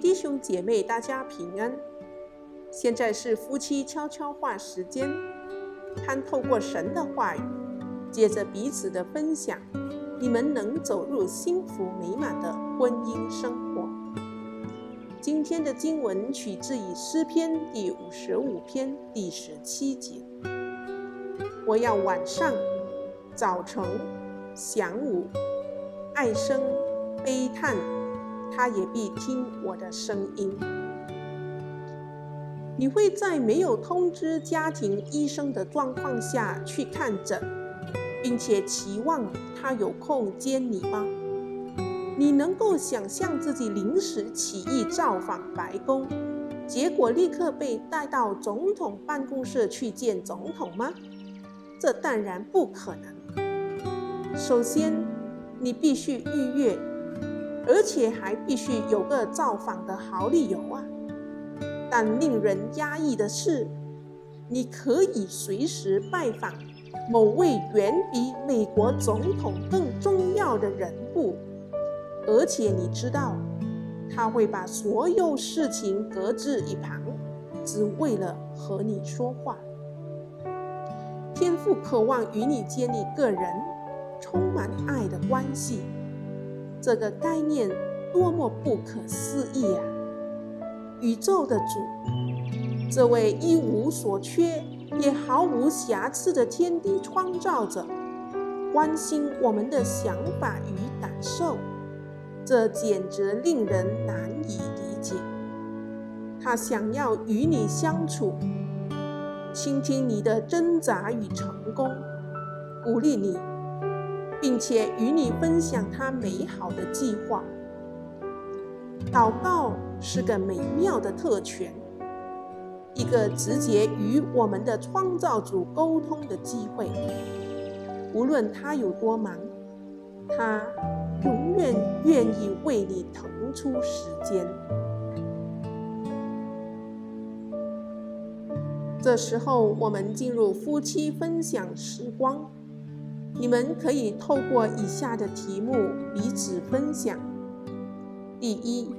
弟兄姐妹，大家平安。现在是夫妻悄悄话时间，盼透过神的话语，借着彼此的分享，你们能走入幸福美满的婚姻生活。今天的经文取自于诗篇第五十五篇第十七节。我要晚上、早晨、晌午、唉声、悲叹，他也必听我的声音。你会在没有通知家庭医生的状况下去看诊，并且期望他有空接你吗？你能够想象自己临时起意造访白宫，结果立刻被带到总统办公室去见总统吗？这当然不可能。首先，你必须预约，而且还必须有个造访的好理由啊。但令人压抑的是，你可以随时拜访某位远比美国总统更重要的人物。而且你知道，他会把所有事情搁置一旁，只为了和你说话。天父渴望与你建立个人充满爱的关系，这个概念多么不可思议啊！宇宙的主，这位一无所缺也毫无瑕疵的天地创造者，关心我们的想法与感受。这简直令人难以理解。他想要与你相处，倾听你的挣扎与成功，鼓励你，并且与你分享他美好的计划。祷告是个美妙的特权，一个直接与我们的创造主沟通的机会。无论他有多忙，他。永远愿意为你腾出时间。这时候，我们进入夫妻分享时光。你们可以透过以下的题目彼此分享：第一，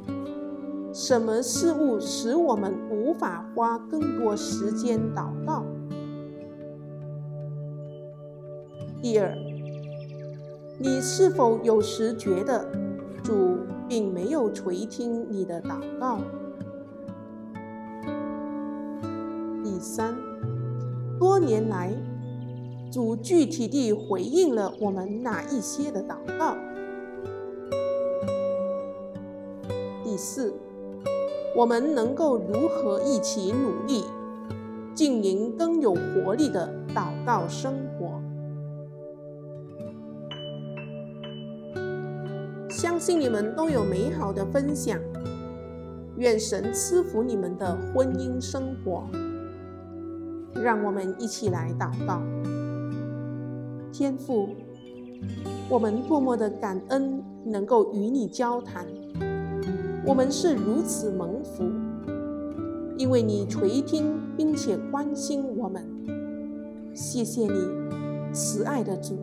什么事物使我们无法花更多时间祷告？第二，你是否有时觉得主并没有垂听你的祷告？第三，多年来，主具体地回应了我们哪一些的祷告？第四，我们能够如何一起努力，经营更有活力的祷告生活？相信你们都有美好的分享，愿神赐福你们的婚姻生活。让我们一起来祷告。天父，我们多么的感恩能够与你交谈，我们是如此蒙福，因为你垂听并且关心我们。谢谢你，慈爱的主。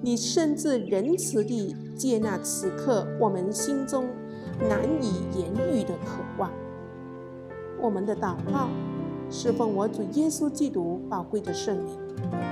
你甚至仁慈地接纳此刻我们心中难以言喻的渴望。我们的祷告是奉我主耶稣基督宝贵的圣名。